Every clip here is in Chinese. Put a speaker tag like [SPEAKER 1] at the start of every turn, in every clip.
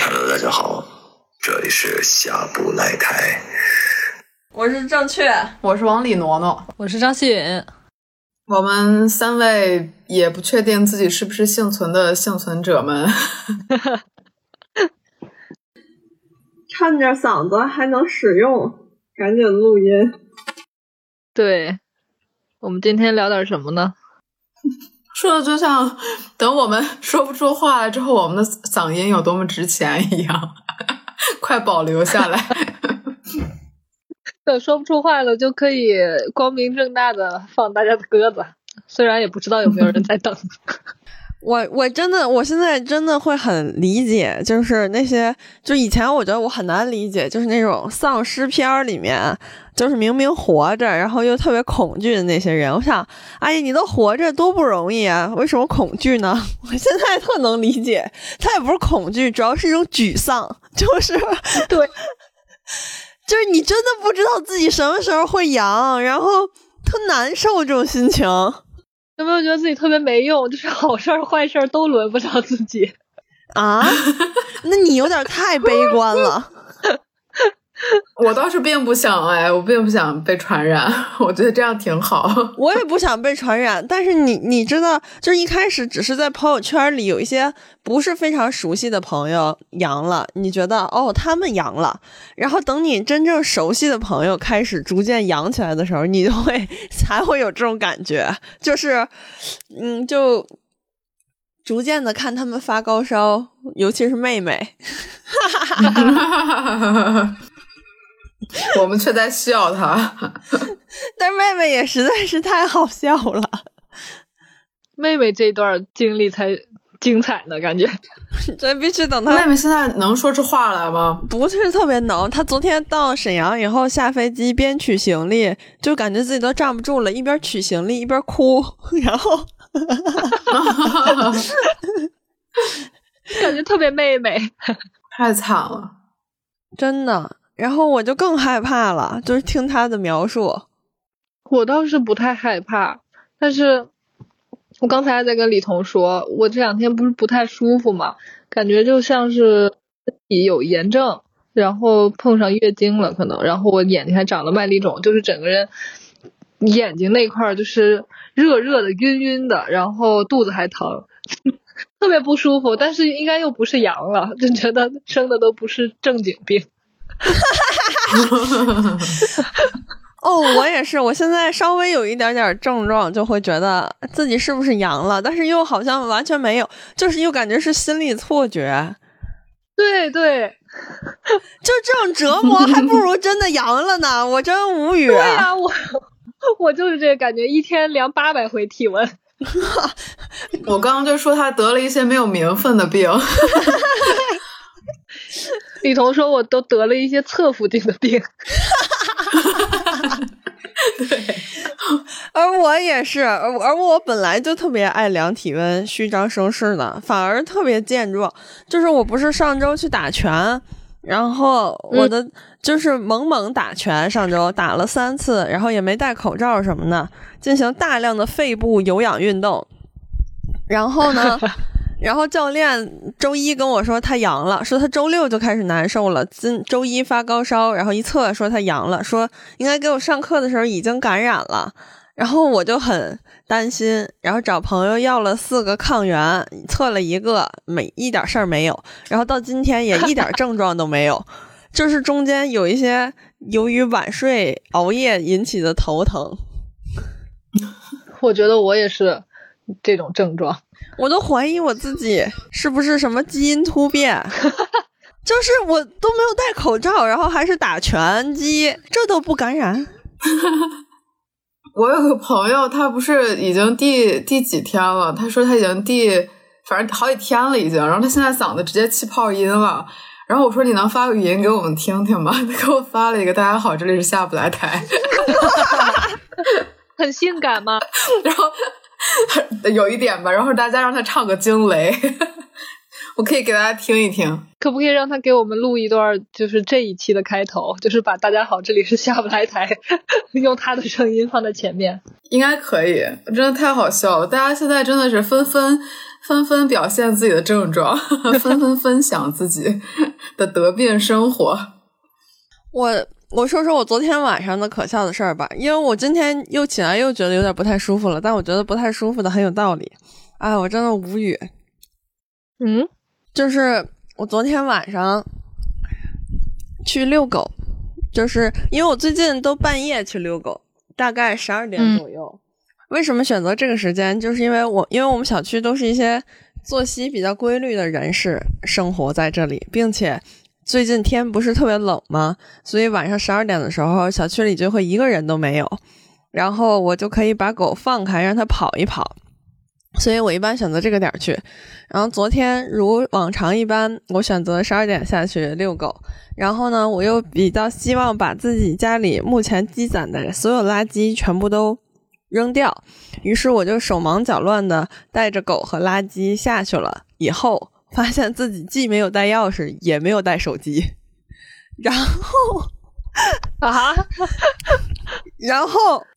[SPEAKER 1] Hello，大家好，这里是下不来台。
[SPEAKER 2] 我是正确，
[SPEAKER 3] 我是王李挪挪，
[SPEAKER 4] 我是张希允。
[SPEAKER 3] 我们三位也不确定自己是不是幸存的幸存者们。
[SPEAKER 2] 看着嗓子还能使用，赶紧录音。
[SPEAKER 4] 对，我们今天聊点什么呢？
[SPEAKER 3] 说的就像等我们说不出话来之后，我们的嗓音有多么值钱一样，快保留下来。
[SPEAKER 4] 等说不出话了，就可以光明正大的放大家的鸽子，虽然也不知道有没有人在等。
[SPEAKER 5] 我我真的，我现在真的会很理解，就是那些，就以前我觉得我很难理解，就是那种丧尸片里面，就是明明活着，然后又特别恐惧的那些人。我想，哎，你都活着多不容易啊，为什么恐惧呢？我现在特能理解，他也不是恐惧，主要是一种沮丧，就是
[SPEAKER 4] 对，
[SPEAKER 5] 就是你真的不知道自己什么时候会阳，然后特难受这种心情。
[SPEAKER 4] 有没有觉得自己特别没用？就是好事儿坏事儿都轮不着自己
[SPEAKER 5] 啊？那你有点太悲观了。
[SPEAKER 3] 我倒是并不想哎，我并不想被传染，我觉得这样挺好。
[SPEAKER 5] 我也不想被传染，但是你你知道，就是一开始只是在朋友圈里有一些不是非常熟悉的朋友阳了，你觉得哦他们阳了，然后等你真正熟悉的朋友开始逐渐阳起来的时候，你就会 才会有这种感觉，就是嗯，就逐渐的看他们发高烧，尤其是妹妹。
[SPEAKER 3] 我们却在笑他，
[SPEAKER 5] 但妹妹也实在是太好笑了。
[SPEAKER 4] 妹妹这段经历才精彩呢，感觉。
[SPEAKER 5] 这必须等她。
[SPEAKER 3] 妹妹现在能说出话来吗？
[SPEAKER 5] 不是特别能。她昨天到沈阳以后下飞机，边取行李就感觉自己都站不住了，一边取行李一边哭，然后
[SPEAKER 4] 感觉特别妹妹，
[SPEAKER 3] 太惨了，
[SPEAKER 5] 真的。然后我就更害怕了，就是听他的描述。
[SPEAKER 4] 我倒是不太害怕，但是我刚才在跟李彤说，我这两天不是不太舒服嘛，感觉就像是身体有炎症，然后碰上月经了可能，然后我眼睛还长了麦粒肿，就是整个人眼睛那块就是热热的、晕晕的，然后肚子还疼，特别不舒服。但是应该又不是阳了，就觉得生的都不是正经病。哈哈
[SPEAKER 5] 哈哈哈！哦，我也是，我现在稍微有一点点症状，就会觉得自己是不是阳了，但是又好像完全没有，就是又感觉是心理错觉。
[SPEAKER 4] 对对，
[SPEAKER 5] 就这种折磨，还不如真的阳了呢，我真无语。
[SPEAKER 4] 对呀，我我就是这个感觉，一天量八百回体温。
[SPEAKER 3] 我刚刚就说他得了一些没有名分的病。
[SPEAKER 4] 李彤说：“我都得了一些侧附近的病。”
[SPEAKER 3] 对，
[SPEAKER 5] 而我也是，而我本来就特别爱量体温、虚张声势的，反而特别健壮。就是我不是上周去打拳，然后我的就是猛猛打拳，上周打了三次，然后也没戴口罩什么的，进行大量的肺部有氧运动，然后呢。然后教练周一跟我说他阳了，说他周六就开始难受了，今周一发高烧，然后一测说他阳了，说应该给我上课的时候已经感染了，然后我就很担心，然后找朋友要了四个抗原，测了一个没一点事儿没有，然后到今天也一点症状都没有，就是中间有一些由于晚睡熬夜引起的头疼，
[SPEAKER 4] 我觉得我也是这种症状。
[SPEAKER 5] 我都怀疑我自己是不是什么基因突变，就是我都没有戴口罩，然后还是打拳击，这都不感染。
[SPEAKER 3] 我有个朋友，他不是已经第第几天了？他说他已经第反正好几天了已经，然后他现在嗓子直接气泡音了。然后我说你能发个语音给我们听听吗？他给我发了一个：“大家好，这里是下不来台。”
[SPEAKER 4] 很性感吗？
[SPEAKER 3] 然后。有一点吧。然后大家让他唱个惊雷，我可以给大家听一听。
[SPEAKER 4] 可不可以让他给我们录一段，就是这一期的开头，就是把“大家好，这里是下不来台”，用他的声音放在前面，
[SPEAKER 3] 应该可以。真的太好笑了，大家现在真的是纷纷纷纷表现自己的症状，纷纷分享自己的得病生活。
[SPEAKER 5] 我我说说我昨天晚上的可笑的事儿吧，因为我今天又起来又觉得有点不太舒服了，但我觉得不太舒服的很有道理。哎，我真的无语。
[SPEAKER 4] 嗯，
[SPEAKER 5] 就是。我昨天晚上去遛狗，就是因为我最近都半夜去遛狗，大概十二点左右。
[SPEAKER 4] 嗯、
[SPEAKER 5] 为什么选择这个时间？就是因为我，因为我们小区都是一些作息比较规律的人士生活在这里，并且最近天不是特别冷吗？所以晚上十二点的时候，小区里就会一个人都没有，然后我就可以把狗放开，让它跑一跑。所以我一般选择这个点儿去，然后昨天如往常一般，我选择十二点下去遛狗，然后呢，我又比较希望把自己家里目前积攒的所有垃圾全部都扔掉，于是我就手忙脚乱的带着狗和垃圾下去了，以后发现自己既没有带钥匙，也没有带手机，然后
[SPEAKER 4] 啊，
[SPEAKER 5] 然后。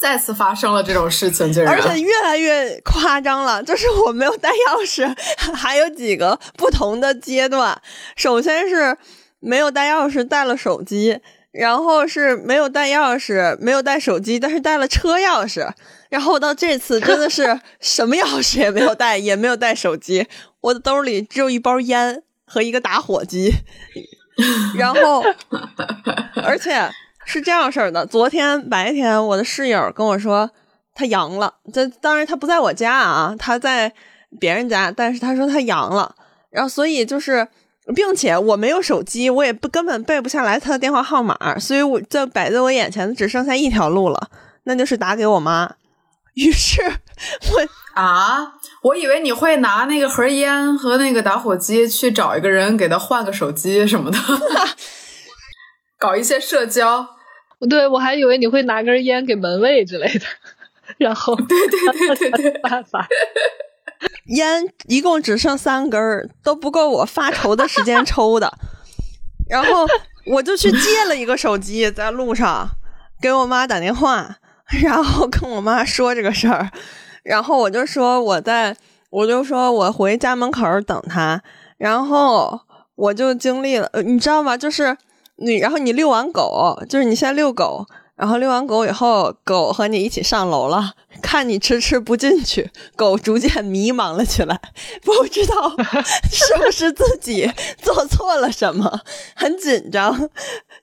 [SPEAKER 3] 再次发生了这种事情，竟然
[SPEAKER 5] 而且越来越夸张了。就是我没有带钥匙，还有几个不同的阶段。首先是没有带钥匙，带了手机；然后是没有带钥匙，没有带手机，但是带了车钥匙。然后到这次真的是 什么钥匙也没有带，也没有带手机。我的兜里只有一包烟和一个打火机。然后，而且。是这样事儿的，昨天白天我的室友跟我说他阳了，这当然他不在我家啊，他在别人家，但是他说他阳了，然后所以就是，并且我没有手机，我也不根本背不下来他的电话号码，所以我这摆在我眼前的只剩下一条路了，那就是打给我妈。于是我
[SPEAKER 3] 啊，我以为你会拿那个盒烟和那个打火机去找一个人给他换个手机什么的，搞一些社交。
[SPEAKER 4] 对，我还以为你会拿根烟给门卫之类的，然后
[SPEAKER 3] 对对对对对，
[SPEAKER 4] 办法。
[SPEAKER 5] 烟一共只剩三根儿，都不够我发愁的时间抽的。然后我就去借了一个手机，在路上给我妈打电话，然后跟我妈说这个事儿。然后我就说我在，我就说我回家门口等他。然后我就经历了，你知道吗？就是。你然后你遛完狗，就是你先遛狗，然后遛完狗以后，狗和你一起上楼了，看你迟迟不进去，狗逐渐迷茫了起来，不知道 是不是自己做错了什么，很紧张，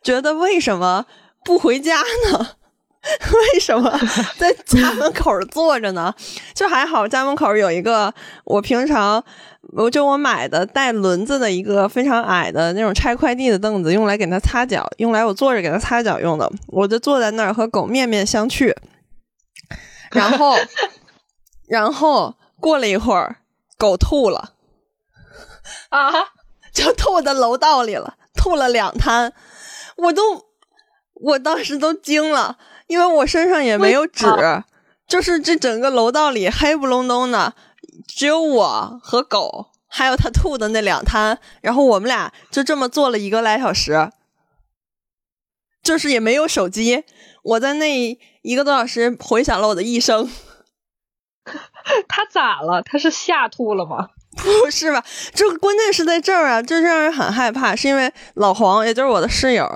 [SPEAKER 5] 觉得为什么不回家呢？为什么在家门口坐着呢？就还好，家门口有一个我平常。我就我买的带轮子的一个非常矮的那种拆快递的凳子，用来给它擦脚，用来我坐着给它擦脚用的。我就坐在那儿和狗面面相觑，然后，然后过了一会儿，狗吐了，
[SPEAKER 4] 啊，
[SPEAKER 5] 就吐在楼道里了，吐了两滩，我都，我当时都惊了，因为我身上也没有纸，就是这整个楼道里黑不隆咚的。只有我和狗，还有他吐的那两滩，然后我们俩就这么坐了一个来小时，就是也没有手机。我在那一个多小时回想了我的一生。
[SPEAKER 4] 他咋了？他是吓吐了吗？
[SPEAKER 5] 不是吧？这个关键是在这儿啊，就让人很害怕。是因为老黄，也就是我的室友，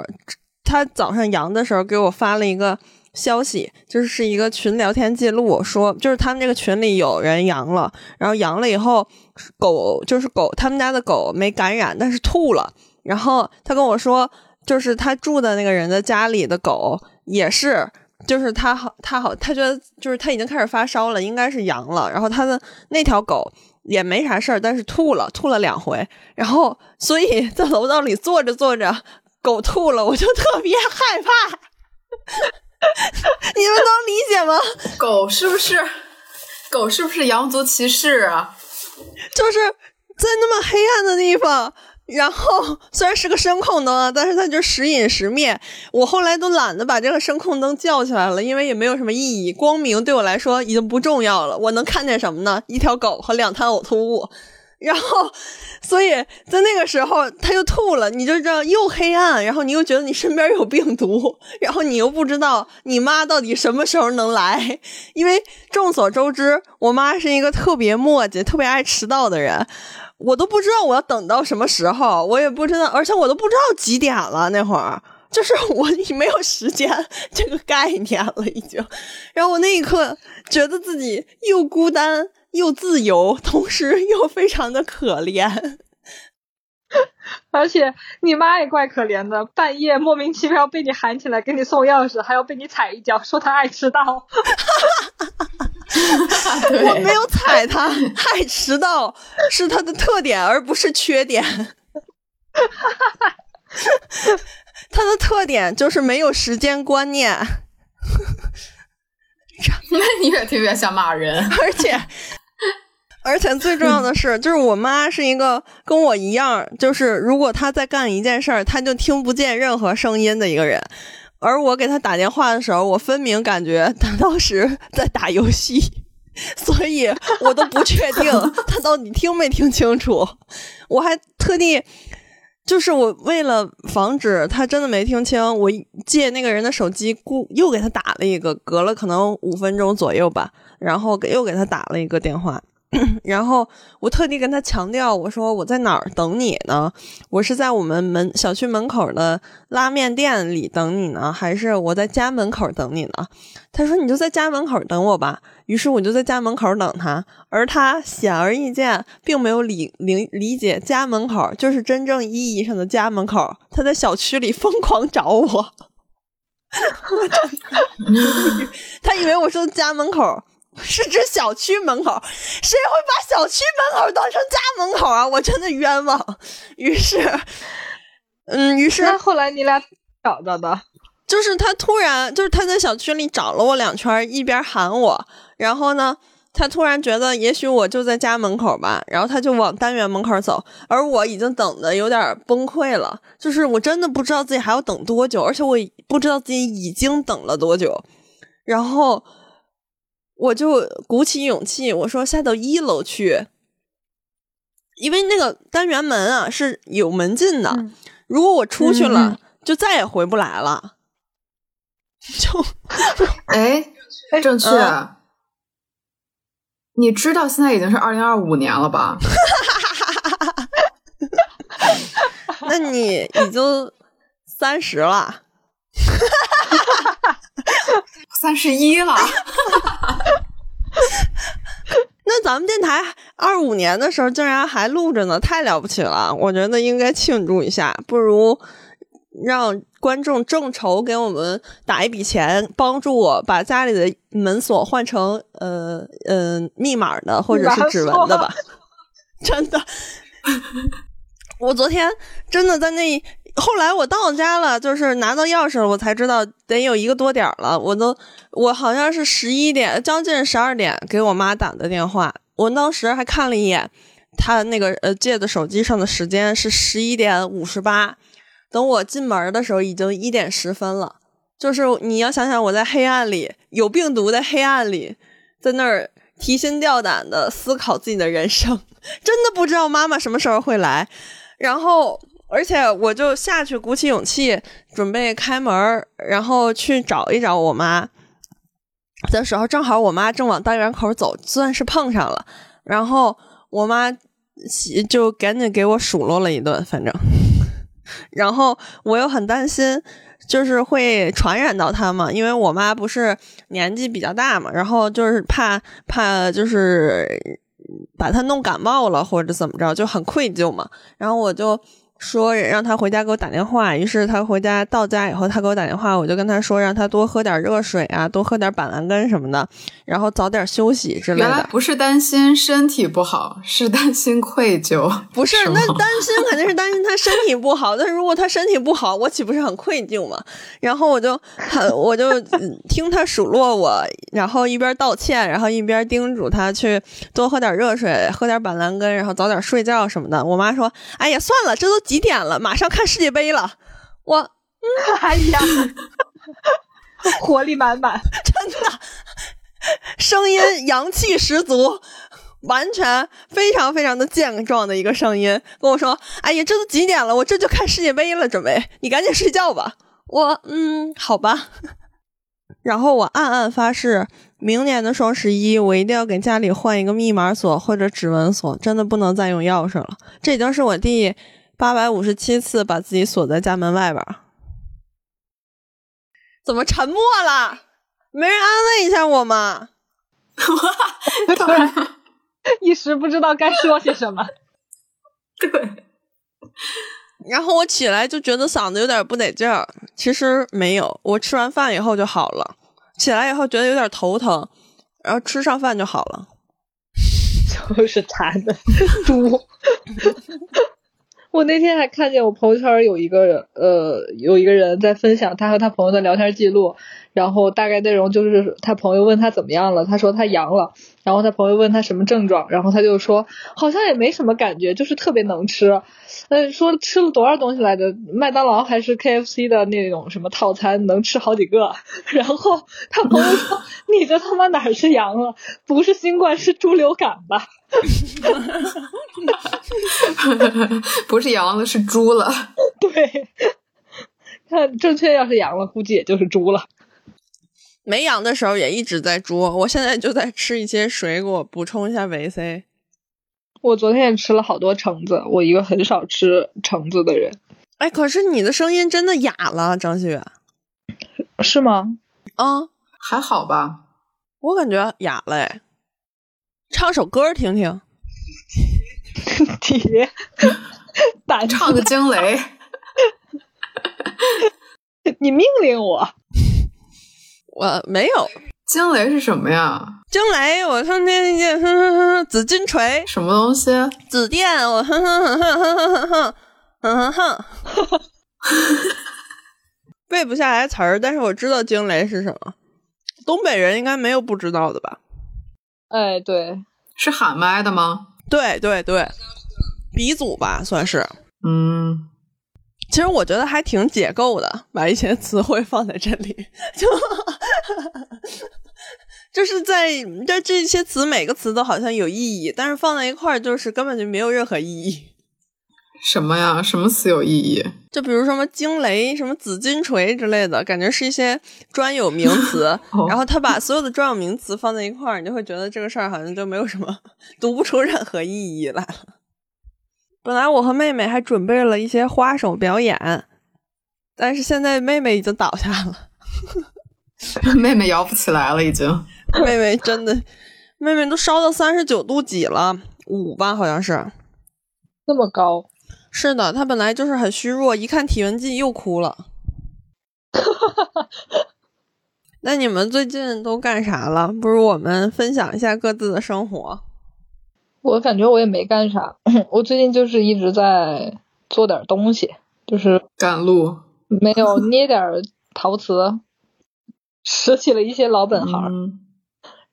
[SPEAKER 5] 他早上阳的时候给我发了一个。消息就是一个群聊天记录，说就是他们这个群里有人阳了，然后阳了以后，狗就是狗，他们家的狗没感染，但是吐了。然后他跟我说，就是他住的那个人的家里的狗也是，就是他好，他好，他觉得就是他已经开始发烧了，应该是阳了。然后他的那条狗也没啥事儿，但是吐了，吐了两回。然后所以在楼道里坐着坐着，狗吐了，我就特别害怕。你们能理解吗？
[SPEAKER 3] 狗是不是？狗是不是羊族骑士啊？
[SPEAKER 5] 就是在那么黑暗的地方，然后虽然是个声控灯，但是它就时隐时灭。我后来都懒得把这个声控灯叫起来了，因为也没有什么意义。光明对我来说已经不重要了。我能看见什么呢？一条狗和两滩呕吐物。然后，所以在那个时候他就吐了，你就知道又黑暗，然后你又觉得你身边有病毒，然后你又不知道你妈到底什么时候能来，因为众所周知，我妈是一个特别磨叽、特别爱迟到的人。我都不知道我要等到什么时候，我也不知道，而且我都不知道几点了。那会儿就是 我已没有时间这个概念了，已经。然后我那一刻觉得自己又孤单又自由，同时又非常的可怜。
[SPEAKER 4] 而且你妈也怪可怜的，半夜莫名其妙被你喊起来给你送钥匙，还要被你踩一脚，说她爱迟到。
[SPEAKER 5] 我没有踩她，爱迟到是她的特点，而不是缺点。她的特点就是没有时间观念。
[SPEAKER 3] 那你越听越像骂人，
[SPEAKER 5] 而且而且最重要的是，就是我妈是一个跟我一样，就是如果她在干一件事儿，她就听不见任何声音的一个人。而我给她打电话的时候，我分明感觉她当时 在打游戏，所以我都不确定 她到底听没听清楚。我还特地。就是我为了防止他真的没听清，我借那个人的手机，故又给他打了一个，隔了可能五分钟左右吧，然后给又给他打了一个电话。然后我特地跟他强调，我说我在哪儿等你呢？我是在我们门小区门口的拉面店里等你呢，还是我在家门口等你呢？他说你就在家门口等我吧。于是我就在家门口等他，而他显而易见并没有理理理解家门口就是真正意义上的家门口。他在小区里疯狂找我，他以为我说家门口。是指小区门口，谁会把小区门口当成家门口啊？我真的冤枉。于是，嗯，于是
[SPEAKER 4] 后来你俩找到的，
[SPEAKER 5] 就是他突然就是他在小区里找了我两圈，一边喊我，然后呢，他突然觉得也许我就在家门口吧，然后他就往单元门口走，而我已经等的有点崩溃了，就是我真的不知道自己还要等多久，而且我不知道自己已经等了多久，然后。我就鼓起勇气，我说下到一楼去，因为那个单元门啊是有门禁的，如果我出去了，就再也回不来了。就，
[SPEAKER 3] 哎，正确，你知道现在已经是二零二五年了吧？
[SPEAKER 5] 那你已经三十了。
[SPEAKER 3] 三十一了，
[SPEAKER 5] 那咱们电台二五年的时候竟然还录着呢，太了不起了！我觉得应该庆祝一下，不如让观众众筹给我们打一笔钱，帮助我把家里的门锁换成呃呃密码的或者是 指纹的吧。真的，我昨天真的在那。后来我到家了，就是拿到钥匙了，我才知道得有一个多点了。我都我好像是十一点，将近十二点给我妈打的电话。我当时还看了一眼，他那个呃借的手机上的时间是十一点五十八。等我进门的时候，已经一点十分了。就是你要想想，我在黑暗里有病毒的黑暗里，在那儿提心吊胆的思考自己的人生，真的不知道妈妈什么时候会来。然后。而且我就下去鼓起勇气准备开门，然后去找一找我妈的时候，正好我妈正往单元口走，算是碰上了。然后我妈就赶紧给我数落了一顿，反正。然后我又很担心，就是会传染到她嘛，因为我妈不是年纪比较大嘛，然后就是怕怕就是把她弄感冒了或者怎么着，就很愧疚嘛。然后我就。说让他回家给我打电话，于是他回家到家以后，他给我打电话，我就跟他说让他多喝点热水啊，多喝点板蓝根什么的，然后早点休息之类
[SPEAKER 3] 原来
[SPEAKER 5] 的。
[SPEAKER 3] 不是担心身体不好，是担心愧疚。
[SPEAKER 5] 不是，
[SPEAKER 3] 是
[SPEAKER 5] 那担心肯定是担心他身体不好，但是如果他身体不好，我岂不是很愧疚吗？然后我就很，我就嗯听他数落我，然后一边道歉，然后一边叮嘱他去多喝点热水，喝点板蓝根，然后早点睡觉什么的。我妈说：“哎呀，算了，这都几点了，马上看世界杯了。”我
[SPEAKER 4] 哎呀，活力满满。
[SPEAKER 5] 真的声音阳气十足，完全非常非常的健壮的一个声音，跟我说：“哎呀，这都几点了？我这就看世界杯了，准备你赶紧睡觉吧。”我嗯，好吧。然后我暗暗发誓，明年的双十一我一定要给家里换一个密码锁或者指纹锁，真的不能再用钥匙了。这已经是我第八百五十七次把自己锁在家门外边儿。怎么沉默了？没人安慰一下我吗？
[SPEAKER 4] 突 然一时不知道该说些什么。
[SPEAKER 3] 对，
[SPEAKER 5] 然后我起来就觉得嗓子有点不得劲儿，其实没有，我吃完饭以后就好了。起来以后觉得有点头疼，然后吃上饭就好了。
[SPEAKER 4] 就是馋的猪。我那天还看见我朋友圈有一个呃有一个人在分享他和他朋友的聊天记录，然后大概内容就是他朋友问他怎么样了，他说他阳了，然后他朋友问他什么症状，然后他就说好像也没什么感觉，就是特别能吃，呃说吃了多少东西来着，麦当劳还是 KFC 的那种什么套餐能吃好几个，然后他朋友说 你这他妈哪儿是阳了，不是新冠是猪流感吧？
[SPEAKER 3] 不是羊了，是猪了。
[SPEAKER 4] 对，看正确要是羊了，估计也就是猪了。
[SPEAKER 5] 没羊的时候也一直在猪，我现在就在吃一些水果补充一下维 C。
[SPEAKER 4] 我昨天也吃了好多橙子，我一个很少吃橙子的人，
[SPEAKER 5] 哎，可是你的声音真的哑了，张馨月。
[SPEAKER 4] 是吗？
[SPEAKER 5] 啊、
[SPEAKER 3] 还好吧？
[SPEAKER 5] 我感觉哑了哎。唱首歌听听。
[SPEAKER 4] 你胆子
[SPEAKER 3] 唱个惊雷，
[SPEAKER 4] 你命令我，
[SPEAKER 5] 我没有
[SPEAKER 3] 惊雷是什么呀？
[SPEAKER 5] 惊雷，我哼哼哼哼哼，紫金锤，
[SPEAKER 3] 什么东西？
[SPEAKER 5] 紫电，我哼哼哼哼哼哼哼哼哼哼，背不下来词儿，但是我知道惊雷是什么。东北人应该没有不知道的吧？
[SPEAKER 4] 哎，对，
[SPEAKER 3] 是喊麦的吗？
[SPEAKER 5] 对对对，鼻祖吧，算是。
[SPEAKER 3] 嗯，
[SPEAKER 5] 其实我觉得还挺解构的，把一些词汇放在这里，就就是在这这些词每个词都好像有意义，但是放在一块儿就是根本就没有任何意义。
[SPEAKER 3] 什么呀？什么词有意义？
[SPEAKER 5] 就比如什么惊雷、什么紫金锤之类的，感觉是一些专有名词。
[SPEAKER 3] 哦
[SPEAKER 5] 然后他把所有的专有名词放在一块儿，你就会觉得这个事儿好像就没有什么，读不出任何意义来了。本来我和妹妹还准备了一些花手表演，但是现在妹妹已经倒下了。
[SPEAKER 3] 妹妹摇不起来了，已经。
[SPEAKER 5] 妹妹真的，妹妹都烧到三十九度几了，五吧好像是。
[SPEAKER 4] 那么高，
[SPEAKER 5] 是的，他本来就是很虚弱，一看体温计又哭了。那你们最近都干啥了？不如我们分享一下各自的生活。
[SPEAKER 4] 我感觉我也没干啥，我最近就是一直在做点东西，就是
[SPEAKER 3] 赶路。
[SPEAKER 4] 没有捏点陶瓷，拾起了一些老本行，
[SPEAKER 3] 嗯，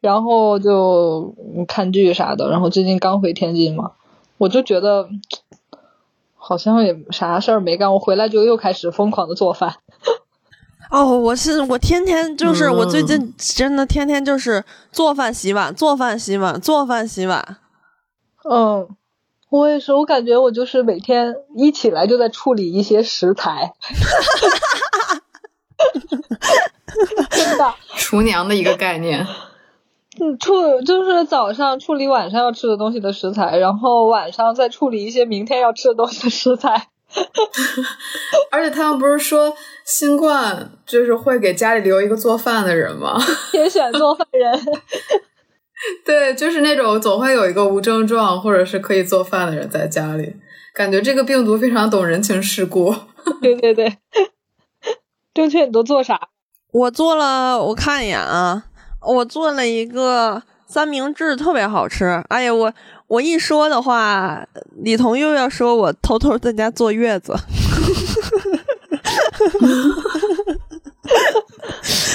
[SPEAKER 4] 然后就嗯看剧啥的。然后最近刚回天津嘛，我就觉得好像也啥事儿没干。我回来就又开始疯狂的做饭。
[SPEAKER 5] 哦，我是我天天就是、我最
[SPEAKER 3] 嗯
[SPEAKER 5] 近真的天天就是做饭洗碗，做饭洗碗，做饭洗碗。
[SPEAKER 4] 嗯，我也是，我感觉我就是每天一起来就在处理一些食材，真的。
[SPEAKER 3] 厨娘的一个概念。
[SPEAKER 4] 嗯，处就是早上处理晚上要吃的东西的食材，然后晚上再处理一些明天要吃的东西的食材。
[SPEAKER 3] 而且他们不是说新冠就是会给家里留一个做饭的人吗？
[SPEAKER 4] 天选做饭人，
[SPEAKER 3] 对，就是那种总会有一个无症状或者是可以做饭的人在家里，感觉这个病毒非常懂人情世故。
[SPEAKER 4] 对对对，正确，你都做啥？
[SPEAKER 5] 我做了，我看一眼啊，我做了一个三明治，特别好吃。哎呀，我我一说的话，李彤又要说我偷偷在家坐月子。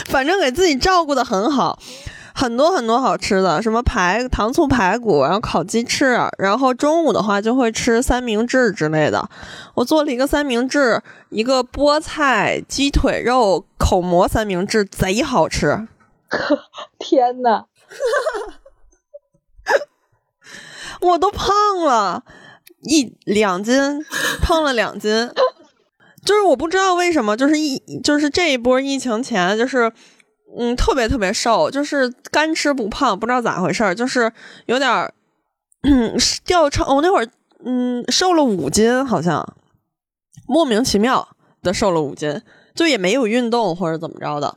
[SPEAKER 5] 反正给自己照顾的很好，很多很多好吃的，什么排糖醋排骨，然后烤鸡翅，然后中午的话就会吃三明治之类的。我做了一个三明治，一个菠菜鸡腿肉口蘑三明治，贼好吃。
[SPEAKER 4] 天呐，
[SPEAKER 5] 我都胖了一两斤，胖了两斤。就是我不知道为什么，就是疫，就是这一波疫情前，就是嗯，特别特别瘦，就是干吃不胖，不知道咋回事儿，就是有点嗯 掉秤。我那会儿嗯瘦了五斤，好像莫名其妙的瘦了五斤，就也没有运动或者怎么着的。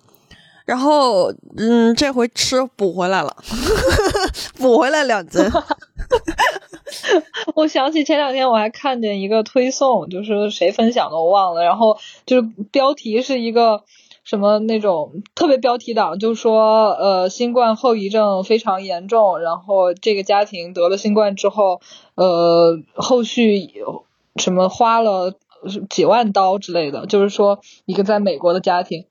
[SPEAKER 5] 然后嗯，这回吃补回来了，补回来两斤。
[SPEAKER 4] 我想起前两天我还看见一个推送，就是谁分享的我忘了，然后就是标题是一个什么那种特别标题党，就说呃新冠后遗症非常严重，然后这个家庭得了新冠之后，呃后续什么花了几万刀之类的，就是说一个在美国的家庭。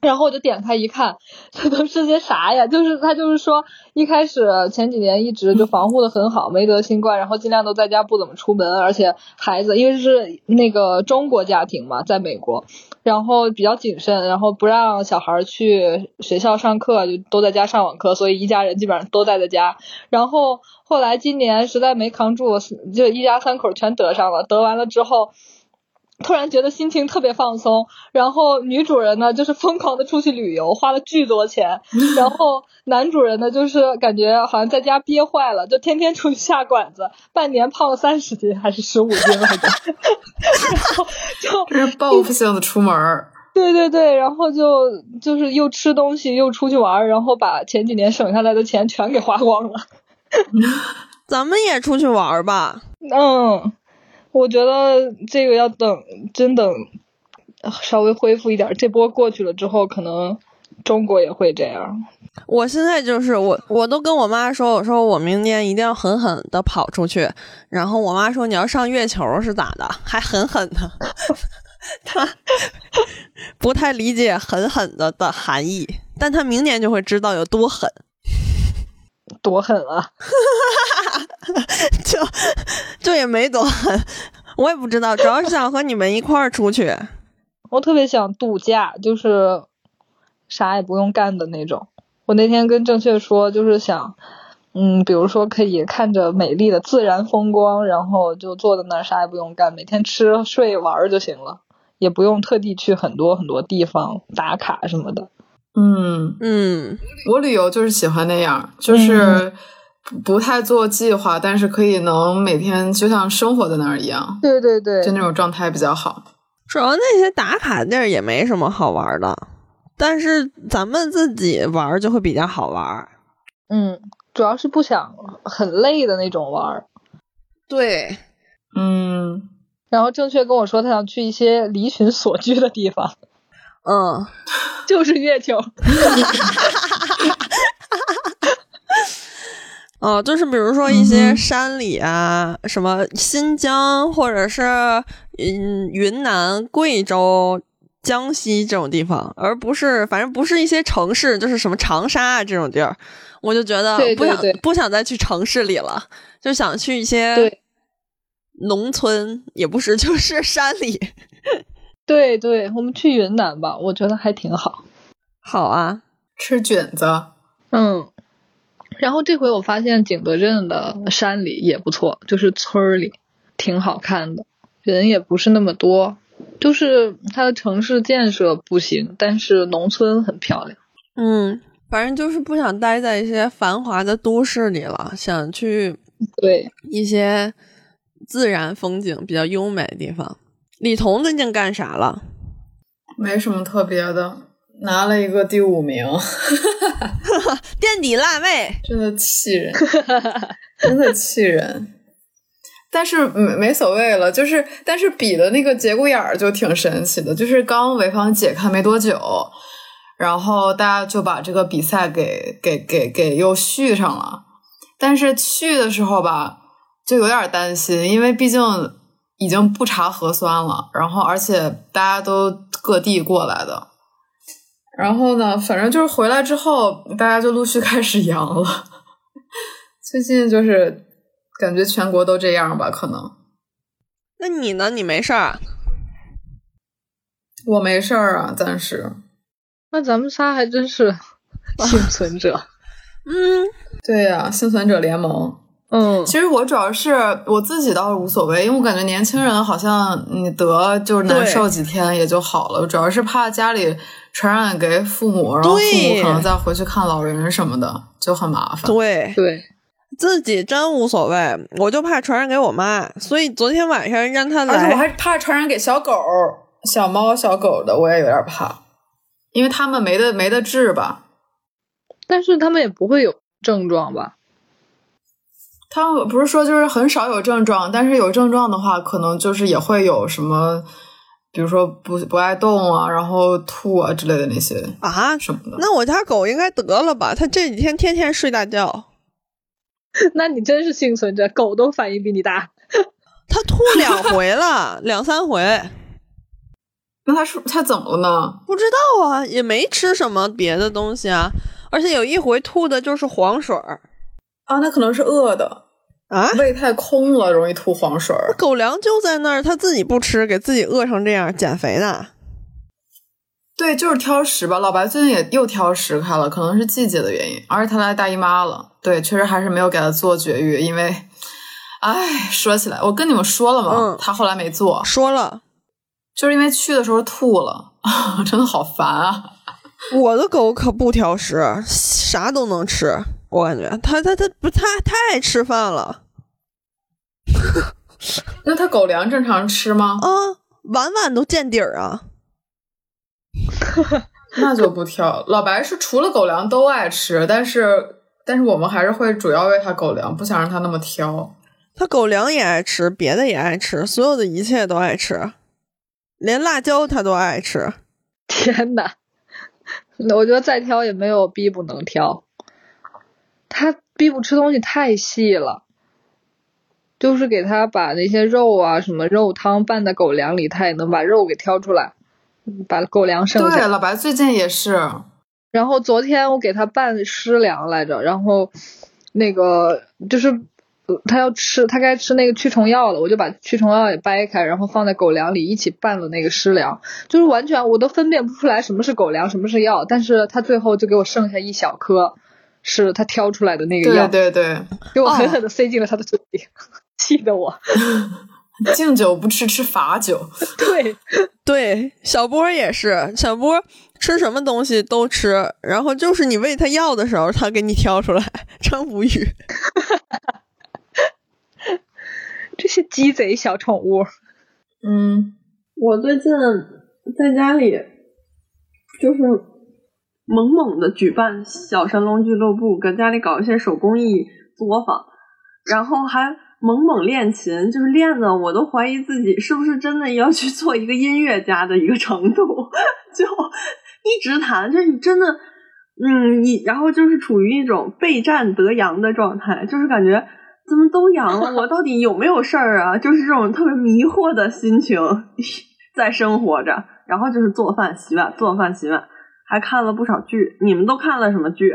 [SPEAKER 4] 然后我就点开一看，这都是些啥呀？就是他就是说，一开始前几年一直就防护的很好，没得新冠，然后尽量都在家不怎么出门，而且孩子因为是那个中国家庭嘛，在美国，然后比较谨慎，然后不让小孩去学校上课，就都在家上网课，所以一家人基本上都待在家。然后后来今年实在没扛住，就一家三口全得上了，得完了之后。突然觉得心情特别放松，然后女主人呢就是疯狂的出去旅游，花了巨多钱，然后男主人呢就是感觉好像在家憋坏了，就天天出去下馆子，半年胖了三十斤还是十五斤来着，然后就
[SPEAKER 3] 这是报复性的出门儿。
[SPEAKER 4] 对对对，然后就就是又吃东西又出去玩，然后把前几年省下来的钱全给花光了。
[SPEAKER 5] 咱们也出去玩吧。
[SPEAKER 4] 嗯。我觉得这个要等，真等稍微恢复一点，这波过去了之后，可能中国也会这样。
[SPEAKER 5] 我现在就是我，我都跟我妈说，我说我明年一定要狠狠的跑出去。然后我妈说你要上月球是咋的？还狠狠的？她不太理解“狠狠的”的含义，但她明年就会知道有多狠，
[SPEAKER 4] 多狠啊！
[SPEAKER 5] 就就也没多狠，我也不知道，主要是想和你们一块儿出去。
[SPEAKER 4] 我特别想度假，就是啥也不用干的那种。我那天跟正确说，就是想，嗯，比如说可以看着美丽的自然风光，然后就坐在那儿啥也不用干，每天吃睡玩就行了，也不用特地去很多很多地方打卡什么的。
[SPEAKER 3] 嗯
[SPEAKER 5] 嗯，
[SPEAKER 3] 我旅游就是喜欢那样，就是不太做计划，但是可以能每天就像生活在那儿一样。
[SPEAKER 4] 对对对，
[SPEAKER 3] 就那种状态比较好。
[SPEAKER 5] 主要那些打卡地儿也没什么好玩的，但是咱们自己玩就会比较好玩。
[SPEAKER 4] 嗯，主要是不想很累的那种玩。
[SPEAKER 5] 对，
[SPEAKER 3] 嗯。
[SPEAKER 4] 然后正确跟我说，他想去一些离群所居的地方。
[SPEAKER 5] 嗯，
[SPEAKER 4] 就是月球。
[SPEAKER 5] 哦，就是比如说一些山里啊，什么新疆或者是嗯云南、贵州、江西这种地方，而不是反正不是一些城市，就是什么长沙啊这种地儿，我就觉得不想不想再去城市里了，就想去一些农村，也不是 就是山里。
[SPEAKER 4] 对对，我们去云南吧，我觉得还挺好。
[SPEAKER 5] 好啊，
[SPEAKER 3] 吃卷子。
[SPEAKER 4] 嗯。然后这回我发现景德镇的山里也不错，就是村里挺好看的，人也不是那么多，就是它的城市建设不行，但是农村很漂亮。
[SPEAKER 5] 嗯，反正就是不想待在一些繁华的都市里了，想去
[SPEAKER 4] 对
[SPEAKER 5] 一些自然风景比较优美的地方。李彤最近干啥了？
[SPEAKER 3] 没什么特别的。拿了一个第五名，
[SPEAKER 5] 垫底辣妹，
[SPEAKER 3] 真的气人，真的气人。但是没没所谓了，就是但是比的那个节骨眼儿就挺神奇的，就是刚潍坊解开没多久，然后大家就把这个比赛给给给给又续上了。但是续的时候吧，就有点担心，因为毕竟已经不查核酸了，然后而且大家都各地过来的，然后呢，反正就是回来之后，大家就陆续开始阳了。最近就是。感觉全国都这样吧，可能。
[SPEAKER 5] 那你呢？你没事儿？
[SPEAKER 3] 我没事儿啊，暂时。
[SPEAKER 4] 那咱们仨还真是 幸存者。
[SPEAKER 5] 嗯，
[SPEAKER 3] 对呀、啊，幸存者联盟。
[SPEAKER 4] 嗯，
[SPEAKER 3] 其实我主要是我自己倒是无所谓，因为我感觉年轻人好像你得就是难受几天也就好了，主要是怕家里传染给父母，然后父母可能再回去看老人什么的，就很麻烦。
[SPEAKER 5] 对
[SPEAKER 4] 对。
[SPEAKER 5] 自己真无所谓，我就怕传染给我妈，所以昨天晚上让她来。
[SPEAKER 3] 而且我还怕传染给小狗、小猫、小狗的，我也有点怕，因为他们没得没得治吧。
[SPEAKER 4] 但是他们也不会有症状吧？
[SPEAKER 3] 他们不是说就是很少有症状，但是有症状的话，可能就是也会有什么，比如说不不爱动啊，然后吐啊之类的那些
[SPEAKER 5] 啊
[SPEAKER 3] 什么的。
[SPEAKER 5] 那我家狗应该得了吧？它这几天天天睡大觉。
[SPEAKER 4] 那你真是幸存者，狗都反应比你大。
[SPEAKER 5] 它吐两回了，两三回。
[SPEAKER 3] 那它是它怎么了呢？
[SPEAKER 5] 不知道啊，也没吃什么别的东西啊，而且有一回吐的就是黄水儿。
[SPEAKER 3] 啊，那可能是饿的
[SPEAKER 5] 啊，
[SPEAKER 3] 胃太空了，容易吐黄水儿。
[SPEAKER 5] 狗粮就在那儿，它自己不吃，给自己饿成这样，减肥呢。
[SPEAKER 3] 对，就是挑食吧。老白最近也又挑食开了，可能是季节的原因，而且他来大姨妈了。对，确实还是没有给他做绝育，因为，哎，说起来，我跟你们说了嘛，
[SPEAKER 5] 嗯、
[SPEAKER 3] 他后来没做，
[SPEAKER 5] 说了，
[SPEAKER 3] 就是因为去的时候吐了，真的好烦啊。
[SPEAKER 5] 我的狗可不挑食，啥都能吃，我感觉他他他不太太爱吃饭了。
[SPEAKER 3] 那他狗粮正常吃吗？
[SPEAKER 5] 啊，碗碗都见底儿啊。
[SPEAKER 3] 那就不挑。老白是除了狗粮都爱吃，但是但是我们还是会主要喂他狗粮，不想让他那么挑。
[SPEAKER 5] 他狗粮也爱吃，别的也爱吃，所有的一切都爱吃，连辣椒他都爱吃。
[SPEAKER 4] 天呐，我觉得再挑也没有逼不能挑。它逼不吃东西太细了，就是给它把那些肉啊什么肉汤拌在狗粮里，它也能把肉给挑出来。把狗粮剩下。
[SPEAKER 3] 对，老白最近也是。
[SPEAKER 4] 然后昨天我给他拌湿粮来着，然后那个就是他要吃，他该吃那个驱虫药了，我就把驱虫药也掰开，然后放在狗粮里一起拌了那个湿粮，就是完全我都分辨不出来什么是狗粮，什么是药，但是他最后就给我剩下一小颗，是他挑出来的那个药，
[SPEAKER 3] 对对对，
[SPEAKER 4] 给我狠狠的塞进了他的嘴里，气得我。
[SPEAKER 3] 敬酒不吃吃罚酒，
[SPEAKER 4] 对
[SPEAKER 5] 对，小波也是，小波吃什么东西都吃，然后就是你喂他药的时候，他给你挑出来，真无语。
[SPEAKER 4] 这些鸡贼小宠物。
[SPEAKER 3] 嗯，
[SPEAKER 2] 我最近在家里就是猛猛的举办小神龙俱乐部，搁家里搞一些手工艺作坊，然后还。猛猛练琴，就是练的我都怀疑自己是不是真的要去做一个音乐家的一个程度，就一直弹，就是你真的，嗯，你然后就是处于一种备战得阳的状态，就是感觉怎么都阳了，我到底有没有事儿啊？就是这种特别迷惑的心情 在生活着，然后就是做饭洗碗，做饭洗碗，还看了不少剧。你们都看了什么剧？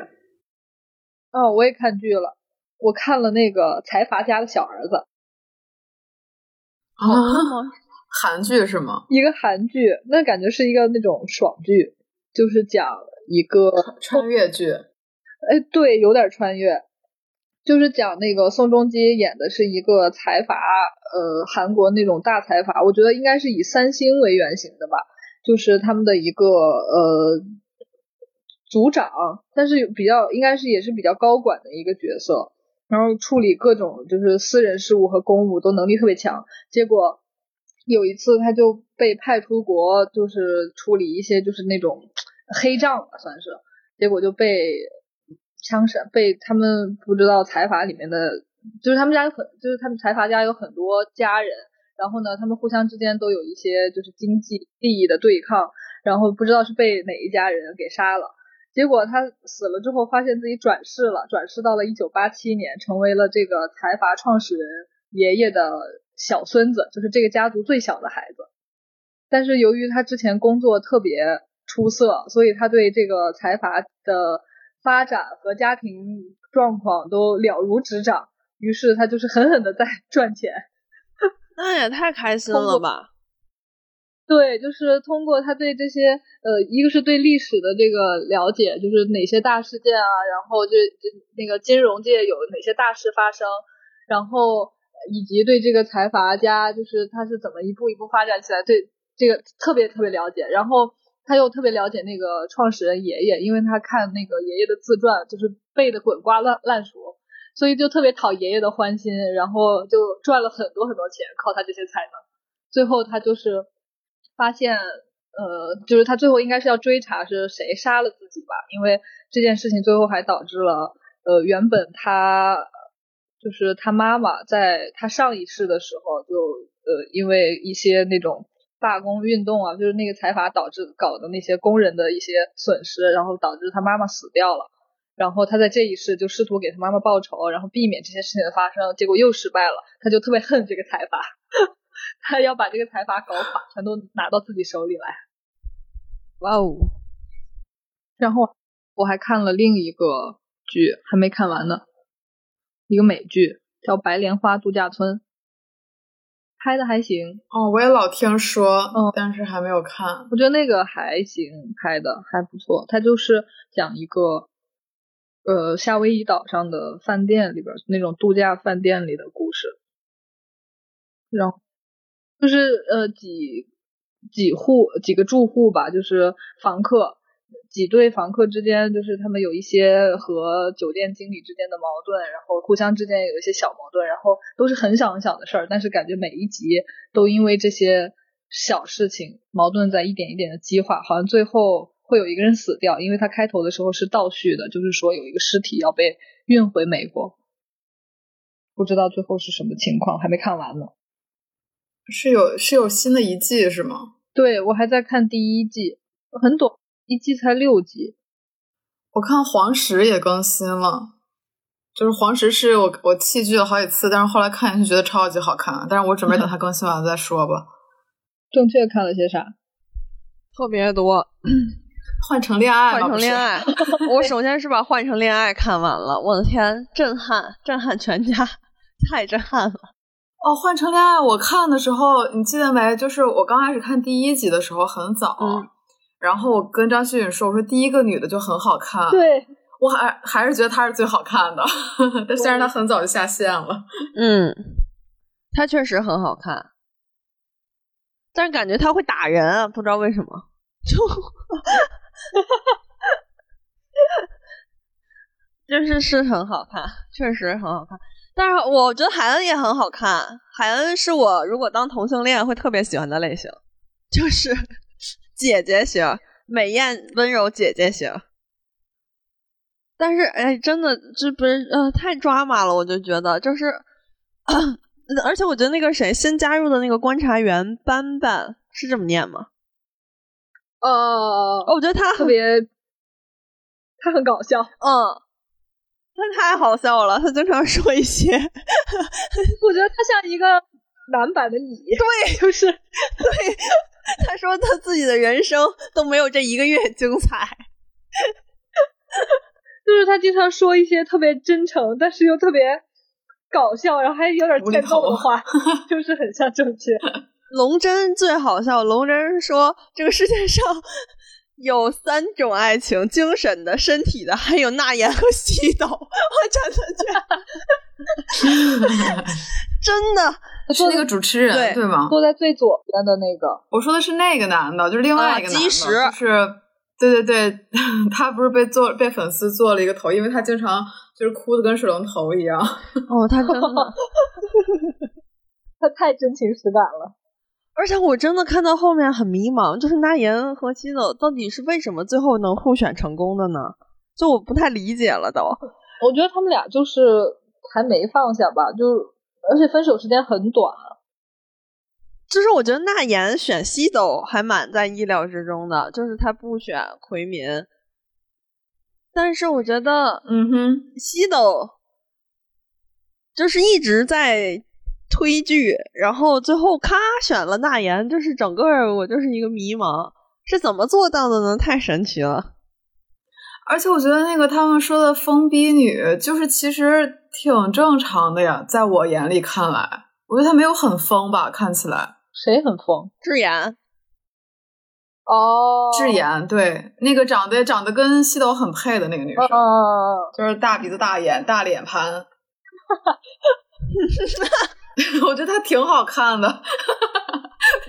[SPEAKER 4] 哦，我也看剧了。我看了那个财阀家的小儿子，
[SPEAKER 3] 好看吗？韩剧是吗？
[SPEAKER 4] 一个韩剧，那感觉是一个那种爽剧，就是讲一个
[SPEAKER 3] 穿越剧。
[SPEAKER 4] 哎，对，有点穿越，就是讲那个宋仲基演的是一个财阀，呃，韩国那种大财阀，我觉得应该是以三星为原型的吧，就是他们的一个呃。组长，但是比较应该是也是比较高管的一个角色，然后处理各种就是私人事务和公务都能力特别强。结果有一次他就被派出国，就是处理一些就是那种黑账吧，算是，结果就被枪杀，被他们不知道财阀里面的，就是他们家有很，就是他们财阀家有很多家人，然后呢，他们互相之间都有一些就是经济利益的对抗，然后不知道是被哪一家人给杀了。结果他死了之后，发现自己转世了，转世到了一九八七年，成为了这个财阀创始人爷爷的小孙子，就是这个家族最小的孩子。但是由于他之前工作特别出色，所以他对这个财阀的发展和家庭状况都了如指掌。于是他就是狠狠的在赚钱。
[SPEAKER 5] 那也太开心了吧！
[SPEAKER 4] 对，就是通过他对这些呃，一个是对历史的这个了解，就是哪些大事件啊，然后就就那个金融界有哪些大事发生，然后以及对这个财阀家，就是他是怎么一步一步发展起来，对这个特别特别了解。然后他又特别了解那个创始人爷爷，因为他看那个爷爷的自传，就是背的滚瓜烂烂熟，所以就特别讨爷爷的欢心，然后就赚了很多很多钱，靠他这些才能。最后他就是。发现，呃，就是他最后应该是要追查是谁杀了自己吧，因为这件事情最后还导致了，呃，原本他就是他妈妈在他上一世的时候就，呃，因为一些那种罢工运动啊，就是那个财阀导致搞的那些工人的一些损失，然后导致他妈妈死掉了，然后他在这一世就试图给他妈妈报仇，然后避免这些事情的发生，结果又失败了，他就特别恨这个财阀。他要把这个财阀搞垮，全都拿到自己手里来。
[SPEAKER 5] 哇哦！
[SPEAKER 4] 然后我还看了另一个剧，还没看完呢，一个美剧叫《白莲花度假村》，拍的还行。
[SPEAKER 3] 哦，我也老听说，嗯，但是还没有看。
[SPEAKER 4] 我觉得那个还行，拍的还不错。它就是讲一个，呃，夏威夷岛上的饭店里边那种度假饭店里的故事，然后。就是呃几几户几个住户吧，就是房客几对房客之间，就是他们有一些和酒店经理之间的矛盾，然后互相之间有一些小矛盾，然后都是很小很小的事儿，但是感觉每一集都因为这些小事情矛盾在一点一点的激化，好像最后会有一个人死掉，因为他开头的时候是倒叙的，就是说有一个尸体要被运回美国，不知道最后是什么情况，还没看完呢。
[SPEAKER 3] 是有是有新的一季是吗？
[SPEAKER 4] 对，我还在看第一季，很短，一季才六集。
[SPEAKER 3] 我看黄石也更新了，就是黄石是我我弃剧了好几次，但是后来看下去觉得超级好看，但是我准备等它 更新完了再说吧。
[SPEAKER 4] 正确看了些啥？
[SPEAKER 5] 特别多，
[SPEAKER 3] 换成恋爱，
[SPEAKER 5] 换成恋爱。我首先是把换成恋爱看完了，我的天，震撼，震撼全家，太震撼了。
[SPEAKER 3] 哦，换成恋爱，我看的时候，你记得没？就是我刚开始看第一集的时候很早，然后我跟张馨予说，我说第一个女的就很好看，
[SPEAKER 4] 对
[SPEAKER 3] 我还还是觉得她是最好看的，但虽然她很早就下线了，
[SPEAKER 5] 嗯，她确实很好看，但是感觉她会打人，不知道为什么，就，就是是很好看，确实很好看。但是我觉得海恩也很好看，海恩是我如果当同性恋会特别喜欢的类型，就是 姐姐型，美艳温柔姐姐型。但是哎，真的这不是呃太抓马了，我就觉得就是，而且我觉得那个谁新加入的那个观察员班班是这么念吗？
[SPEAKER 4] 呃，
[SPEAKER 5] 我觉得他
[SPEAKER 4] 特别，他很搞笑，
[SPEAKER 5] 嗯。他太好笑了，他经常说一些，
[SPEAKER 4] 我觉得他像一个男版的你。
[SPEAKER 5] 对，就是对。他说他自己的人生都没有这一个月精彩，
[SPEAKER 4] 就是他经常说一些特别真诚，但是又特别搞笑，然后还有点欠揍的话，就是很像正确。
[SPEAKER 5] 龙真最好笑，龙真说这个世界上。有三种爱情：精神的、身体的，还有纳言和西斗。我真的觉得，真的
[SPEAKER 3] 是那个主持人对吗？
[SPEAKER 4] 坐在最左边的那个。
[SPEAKER 3] 我说的是那个男的，就是另外一个男的，就是对对对，他不是被做被粉丝做了一个头，因为他经常就是哭的跟水龙头一样。
[SPEAKER 5] 哦，他真的，
[SPEAKER 4] 他太真情实感了。
[SPEAKER 5] 而且我真的看到后面很迷茫，就是那言和西斗到底是为什么最后能互选成功的呢？就我不太理解了都。
[SPEAKER 4] 我觉得他们俩就是还没放下吧，就而且分手时间很短。
[SPEAKER 5] 就是我觉得那言选西斗还蛮在意料之中的，就是他不选奎民。但是我觉得，
[SPEAKER 3] 嗯哼，
[SPEAKER 5] 西斗就是一直在推剧，然后最后咔选了那言，就是整个我就是一个迷茫，是怎么做到的呢？太神奇了！
[SPEAKER 3] 而且我觉得那个他们说的疯逼女，就是其实挺正常的呀，在我眼里看来，我觉得她没有很疯吧，看起来。
[SPEAKER 4] 谁很疯？
[SPEAKER 5] 智妍。
[SPEAKER 4] 哦，
[SPEAKER 3] 智妍对，那个长得长得跟西斗很配的那个女生，
[SPEAKER 4] 哦，
[SPEAKER 3] 就是大鼻子、大眼、大脸盘，我觉得他挺好看的。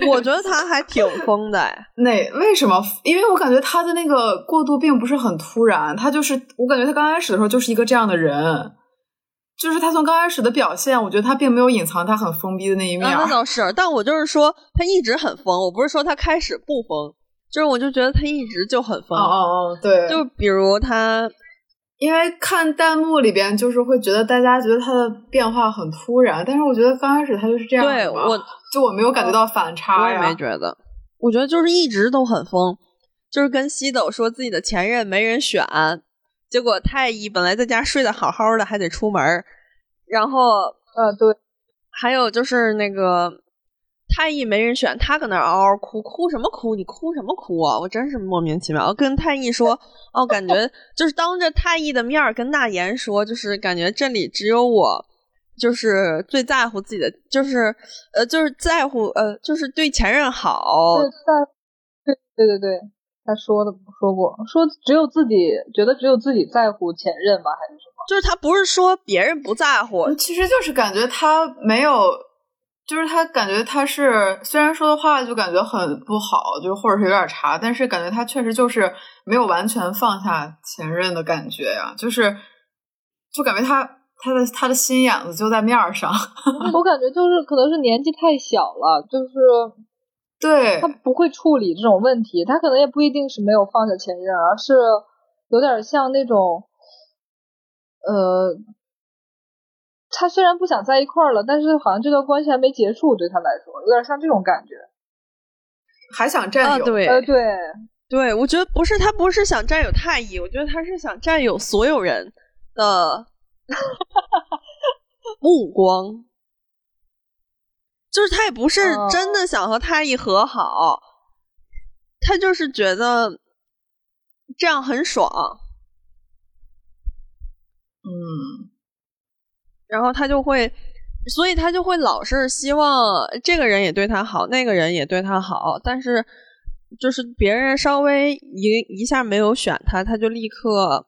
[SPEAKER 5] 我觉得他还挺疯的。
[SPEAKER 3] 那为什么？因为我感觉他的那个过渡并不是很突然，他就是我感觉他刚开始的时候就是一个这样的人。就是他从刚开始的表现，我觉得他并没有隐藏他很疯逼的那一面。
[SPEAKER 5] 那倒是，但我就是说他一直很疯，我不是说他开始不疯，就是我就觉得他一直就很疯。
[SPEAKER 3] 哦哦哦，对。
[SPEAKER 5] 就比如他，
[SPEAKER 3] 因为看弹幕里边，就是会觉得大家觉得他的变化很突然，但是我觉得刚开始他就是这样。
[SPEAKER 5] 对，我
[SPEAKER 3] 就我没有感觉到反差
[SPEAKER 5] 我也没觉得。我觉得就是一直都很疯，就是跟西斗说自己的前任没人选。结果太医本来在家睡得好好的，还得出门然后，
[SPEAKER 4] 呃，对，
[SPEAKER 5] 还有就是那个太医没人选，他搁那嗷嗷哭，哭什么哭？你哭什么哭啊？我真是莫名其妙。我跟太医说，哦，感觉就是当着太医的面跟那言说，就是感觉这里只有我，就是最在乎自己的，就是呃，就是在乎呃，就是对前任好。
[SPEAKER 4] 对，在，对对对对。他说的说过，说只有自己觉得只有自己在乎前任吧？还是什么？
[SPEAKER 5] 就是他不是说别人不在乎，
[SPEAKER 3] 其实就是感觉他没有，就是他感觉他是虽然说的话就感觉很不好，就是或者是有点差，但是感觉他确实就是没有完全放下前任的感觉呀，就是就感觉他他的他的心眼子就在面上。
[SPEAKER 4] 我感觉就是可能是年纪太小了，就是。
[SPEAKER 3] 对
[SPEAKER 4] 他不会处理这种问题，他可能也不一定是没有放下前任，而是有点像那种，呃，他虽然不想在一块儿了，但是好像这段关系还没结束，对他来说有点像这种感觉，
[SPEAKER 3] 还想占有。
[SPEAKER 5] 对，
[SPEAKER 4] 呃，对，
[SPEAKER 5] 对，我觉得不是他不是想占有太乙，我觉得他是想占有所有人的 目光。就是他也不是真的想和太乙和好，他就是觉得这样很爽，
[SPEAKER 3] 嗯，
[SPEAKER 5] 然后他就会，所以他就会老是希望这个人也对他好，那个人也对他好，但是就是别人稍微一一下没有选他，他就立刻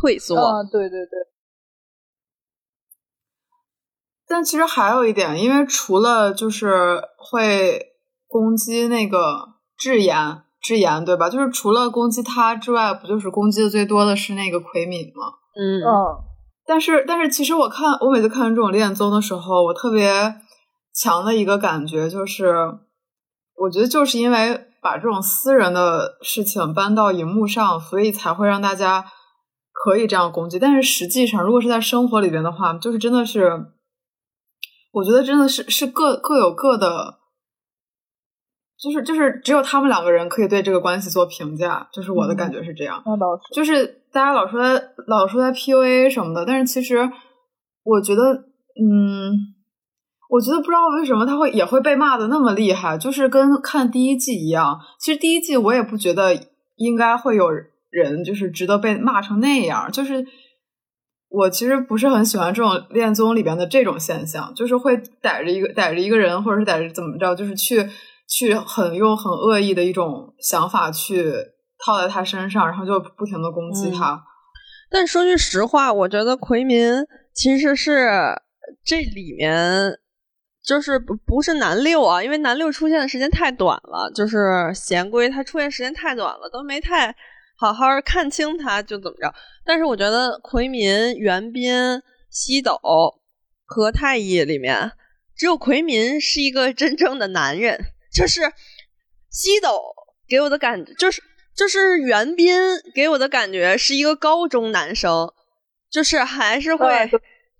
[SPEAKER 5] 退缩。
[SPEAKER 4] 啊，对对对。
[SPEAKER 3] 但其实还有一点，因为除了就是会攻击那个智妍，智妍对吧？就是除了攻击他之外，不就是攻击的最多的是那个奎敏吗？
[SPEAKER 5] 嗯
[SPEAKER 4] 嗯。
[SPEAKER 3] 但是但是，其实我看我每次看这种恋综的时候，我特别强的一个感觉就是，我觉得就是因为把这种私人的事情搬到荧幕上，所以才会让大家可以这样攻击。但是实际上，如果是在生活里边的话，就是真的是。我觉得真的是是各各有各的，就是就是只有他们两个人可以对这个关系做评价，就是我的感觉是这样。
[SPEAKER 4] 那倒是，
[SPEAKER 3] 就是大家老说老说在 PUA 什么的，但是其实我觉得，嗯，我觉得不知道为什么他会也会被骂的那么厉害，就是跟看第一季一样。其实第一季我也不觉得应该会有人就是值得被骂成那样，就是。我其实不是很喜欢这种恋综里边的这种现象，就是会逮着一个逮着一个人，或者是逮着怎么着，就是去去很用很恶意的一种想法去套在他身上，然后就不停的攻击他。
[SPEAKER 5] 但说句实话，我觉得奎民其实是这里面就是不不是男六啊，因为男六出现的时间太短了，就是贤归他出现时间太短了，都没太。好好看清他就怎么着，但是我觉得奎民、袁斌、西斗和太一里面只有奎民是一个真正的男人。就是西斗给我的感觉，就是就是袁斌给我的感觉是一个高中男生，就是还是会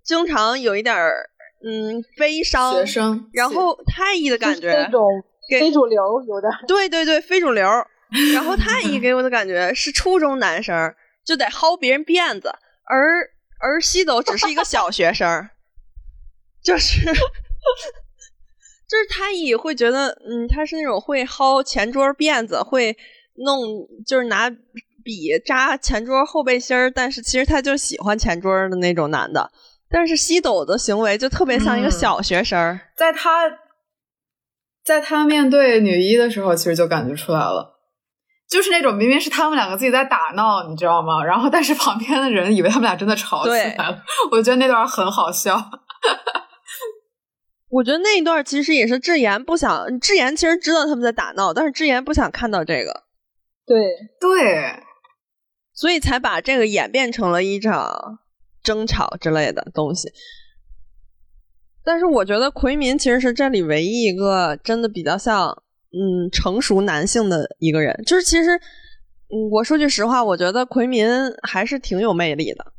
[SPEAKER 5] 经常有一点儿嗯悲伤
[SPEAKER 3] 学生，
[SPEAKER 5] 然后太医的感觉
[SPEAKER 4] 那种
[SPEAKER 5] 给
[SPEAKER 4] 非主流有点。
[SPEAKER 5] 对对对，非主流。然后太医 给我的感觉是初中男生，就得薅别人辫子，而而西斗只是一个小学生，就是 就是太医会觉得，嗯，他是那种会薅前桌辫子，会弄就是拿笔扎前桌后背心儿，但是其实他就喜欢前桌的那种男的。但是西斗的行为就特别像一个
[SPEAKER 3] 嗯
[SPEAKER 5] 小学生，
[SPEAKER 3] 在他在他面对女一的时候，其实就感觉出来了。就是那种明明是他们两个自己在打闹，你知道吗？然后但是旁边的人以为他们俩真的吵起来了，我觉得那段很好笑。
[SPEAKER 5] 我觉得那一段其实也是智妍不想，智妍其实知道他们在打闹，但是智妍不想看到这个，
[SPEAKER 4] 对，
[SPEAKER 3] 对，
[SPEAKER 5] 所以才把这个演变成了一场争吵之类的东西。但是我觉得奎民其实是这里唯一一个真的比较像嗯成熟男性的一个人，就是其实嗯我说句实话，我觉得奎民还是挺有魅力的，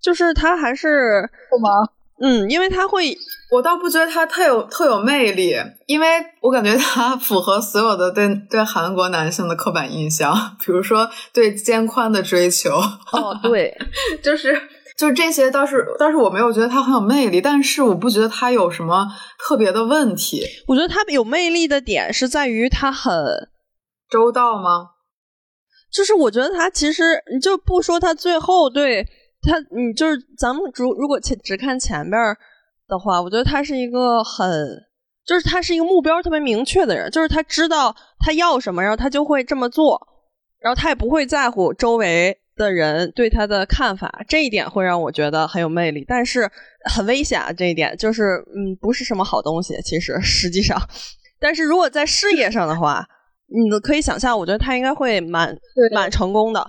[SPEAKER 5] 就是他还是
[SPEAKER 4] 是吗？
[SPEAKER 5] 嗯，因为他会
[SPEAKER 3] 我倒不觉得他特有特有魅力，因为我感觉他符合所有的对对韩国男性的刻板印象，比如说对肩宽的追求，
[SPEAKER 5] 哦对，
[SPEAKER 3] 就是就是这些倒是倒是我没有觉得他很有魅力，但是我不觉得他有什么特别的问题。
[SPEAKER 5] 我觉得他有魅力的点是在于他很
[SPEAKER 3] 周到吗？
[SPEAKER 5] 就是我觉得他其实你就不说他最后对他，你就是咱们如如果前只看前边儿的话，我觉得他是一个很，就是他是一个目标特别明确的人，就是他知道他要什么，然后他就会这么做，然后他也不会在乎周围的人对他的看法，这一点会让我觉得很有魅力，但是很危险啊，这一点就是嗯不是什么好东西，其实实际上，但是如果在事业上的话。你可以想象，我觉得他应该会蛮蛮成功的，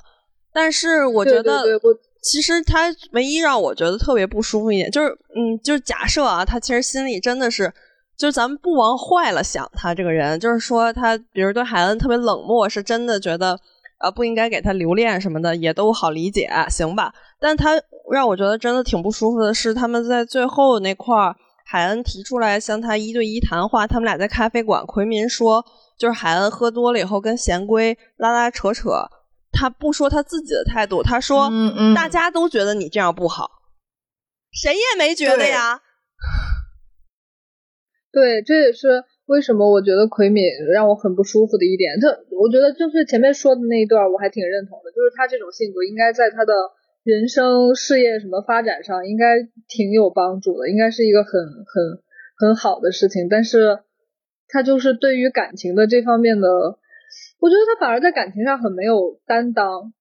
[SPEAKER 5] 但是我觉得
[SPEAKER 4] 对对我
[SPEAKER 5] 其实他唯一让我觉得特别不舒服一点，就是嗯，就是假设啊，他其实心里真的是，就是咱们不往坏了想，他这个人，就是说他比如对海恩特别冷漠，是真的觉得呃不应该给他留恋什么的，也都好理解，行吧？但他让我觉得真的挺不舒服的是，他们在最后那块，海恩提出来向他一对一谈话，他们俩在咖啡馆，奎民说。就是海恩喝多了以后跟贤圭拉拉扯扯，他不说他自己的态度，他说、
[SPEAKER 3] 嗯嗯
[SPEAKER 5] 大家都觉得你这样不好，谁也没觉得呀。
[SPEAKER 4] 对，这也是为什么我觉得奎敏让我很不舒服的一点。他，我觉得就是前面说的那一段，我还挺认同的，就是他这种性格应该在他的人生事业什么发展上应该挺有帮助的，应该是一个很很很好的事情。但是他就是对于感情的这方面的，我觉得他反而在感情上很没有担当。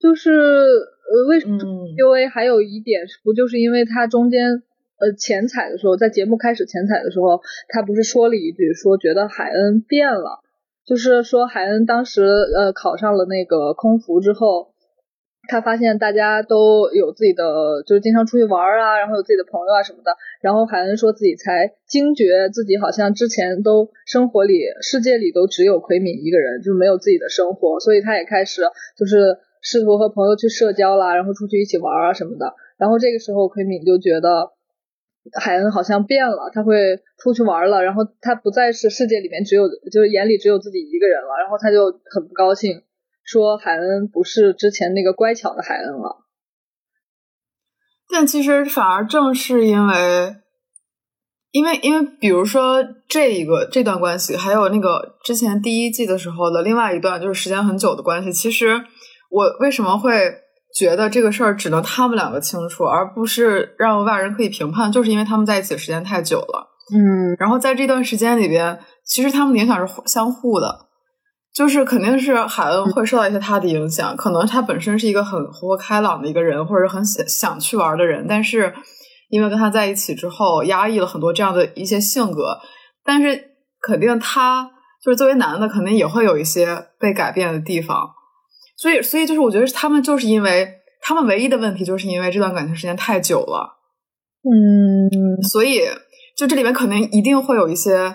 [SPEAKER 4] 就是呃，为什么
[SPEAKER 3] 嗯
[SPEAKER 4] PUA 还有一点不就是因为他中间呃前采的时候，在节目开始前采的时候，他不是说了一句说觉得海恩变了，就是说海恩当时呃考上了那个空服之后，他发现大家都有自己的，就是经常出去玩啊，然后有自己的朋友啊什么的，然后海恩说自己才惊觉自己好像之前都生活里世界里都只有奎敏一个人，就是没有自己的生活，所以他也开始就是。试图和朋友去社交啦，然后出去一起玩啊什么的。然后这个时候，奎敏就觉得海恩好像变了，他会出去玩了，然后他不再是世界里面只有就是眼里只有自己一个人了，然后他就很不高兴，说海恩不是之前那个乖巧的海恩了。
[SPEAKER 3] 但其实反而正是因为，因为因为比如说这一个这段关系，还有那个之前第一季的时候的另外一段，就是时间很久的关系，其实。我为什么会觉得这个事儿只能他们两个清楚，而不是让外人可以评判？就是因为他们在一起的时间太久了。
[SPEAKER 5] 嗯，
[SPEAKER 3] 然后在这段时间里边，其实他们的影响是相互的，就是肯定是海恩会受到一些他的影响，可能他本身是一个很活泼开朗的一个人，或者很想想去玩的人，但是因为跟他在一起之后，压抑了很多这样的一些性格，但是肯定他就是作为男的，肯定也会有一些被改变的地方。所以，所以就是我觉得他们就是因为他们唯一的问题，就是因为这段感情时间太久了，
[SPEAKER 4] 嗯，
[SPEAKER 3] 所以就这里面肯定一定会有一些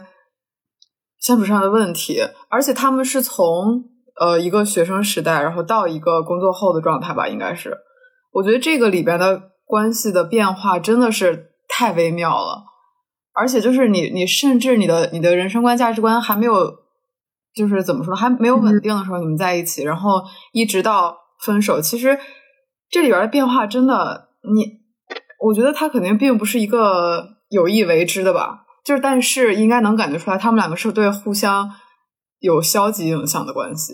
[SPEAKER 3] 相处上的问题，而且他们是从呃一个学生时代，然后到一个工作后的状态吧，应该是。我觉得这个里边的关系的变化真的是太微妙了，而且就是你你甚至你的你的人生观价值观还没有，就是怎么说还没有稳定的时候，你们在一起，然后一直到分手，其实这里边的变化真的，你我觉得他肯定并不是一个有意为之的吧，就是但是应该能感觉出来，他们两个是对互相有消极影响的关系。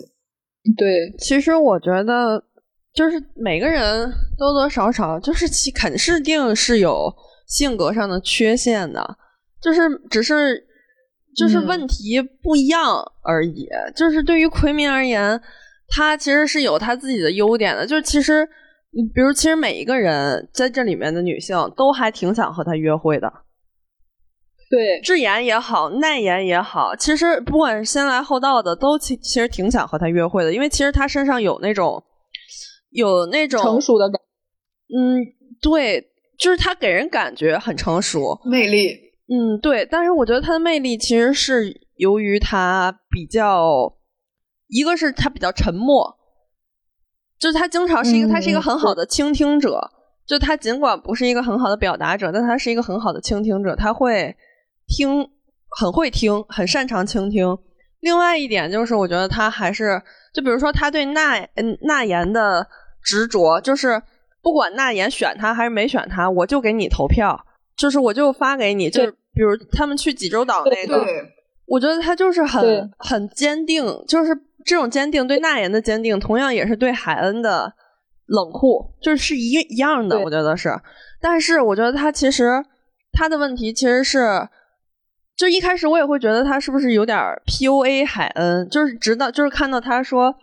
[SPEAKER 4] 对，
[SPEAKER 5] 其实我觉得。就是每个人多多少少就是其肯是定是有性格上的缺陷的，就是只是就是问题不一样而已。就是对于奎明而言，他其实是有他自己的优点的。就是其实，比如其实每一个人在这里面的女性都还挺想和他约会的。
[SPEAKER 4] 对，
[SPEAKER 5] 智妍也好，奈妍也好，其实不管是先来后到的，都其其实挺想和他约会的，因为其实他身上有那种。有那种
[SPEAKER 4] 成熟的感，
[SPEAKER 5] 嗯，对，就是他给人感觉很成熟，
[SPEAKER 3] 魅力，
[SPEAKER 5] 嗯，对。但是我觉得他的魅力其实是由于他比较，一个是他比较沉默，就是他经常是一个，他是一个很好的倾听者。就他尽管不是一个很好的表达者，但他是一个很好的倾听者，他会听，很会听，很擅长倾听。另外一点就是，我觉得他还是，就比如说他对那嗯那言的。执着就是不管那言选他还是没选他，我就给你投票，就是我就发给你。就比如他们去济州岛那个，我觉得他就是很很坚定，就是这种坚定对那言的坚定，同样也是对海恩的冷酷，就是是一一样的。我觉得是，但是我觉得他其实他的问题其实是，就一开始我也会觉得他是不是有点 PUA 海恩，就是直到就是看到他说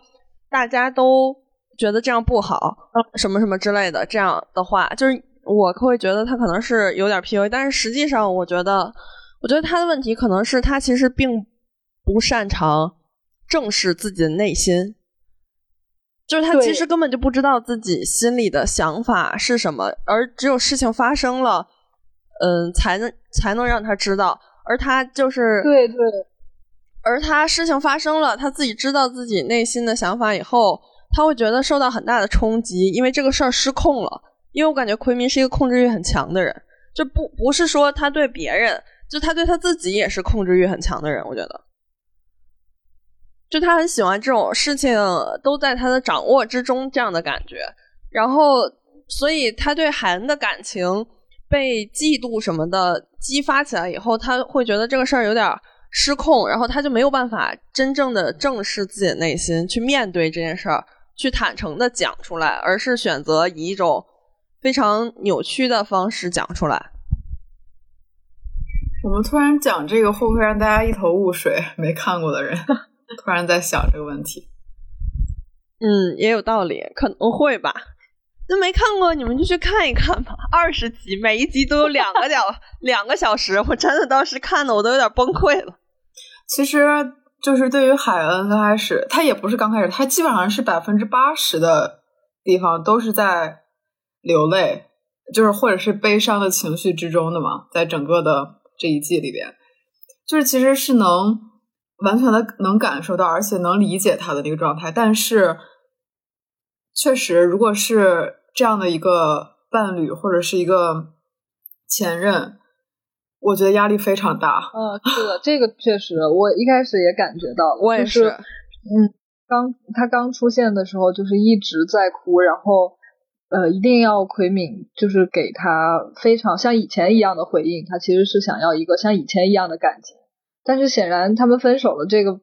[SPEAKER 5] 大家都。觉得这样不好，什么什么之类的，这样的话，就是我会觉得他可能是有点 PUA，但是实际上，我觉得，我觉得他的问题可能是他其实并不擅长正视自己的内心，就是他其实根本就不知道自己心里的想法是什么，而只有事情发生了，嗯，才能才能让他知道，而他就是
[SPEAKER 4] 对对，
[SPEAKER 5] 而他事情发生了，他自己知道自己内心的想法以后。他会觉得受到很大的冲击，因为这个事儿失控了。因为我感觉奎明是一个控制欲很强的人，就不不是说他对别人，就他对他自己也是控制欲很强的人。我觉得，就他很喜欢这种事情都在他的掌握之中这样的感觉。然后，所以他对海恩的感情被嫉妒什么的激发起来以后，他会觉得这个事儿有点失控，然后他就没有办法真正的正视自己的内心，去面对这件事儿。去坦诚的讲出来，而是选择以一种非常扭曲的方式讲出来。
[SPEAKER 3] 我们突然讲这个，会不会让大家一头雾水？没看过的人 突然在想这个问题。
[SPEAKER 5] 嗯，也有道理，可能会吧。那没看过，你们就去看一看吧。二十集，每一集都有两个小 两个小时，我真的当时看的我都有点崩溃了。
[SPEAKER 3] 其实。就是对于海恩刚开始，他也不是刚开始，他基本上是百分之八十的地方都是在流泪，就是或者是悲伤的情绪之中的嘛，在整个的这一季里边，就是其实是能完全的能感受到，而且能理解他的那个状态。但是，确实，如果是这样的一个伴侣或者是一个前任。我觉得压力非常大。
[SPEAKER 4] 嗯，是的，这个确实，我一开始也感觉到。
[SPEAKER 5] 我也是。
[SPEAKER 4] 嗯，刚他刚出现的时候，就是一直在哭，然后呃，一定要奎敏就是给他非常像以前一样的回应。他其实是想要一个像以前一样的感情，但是显然他们分手了，这个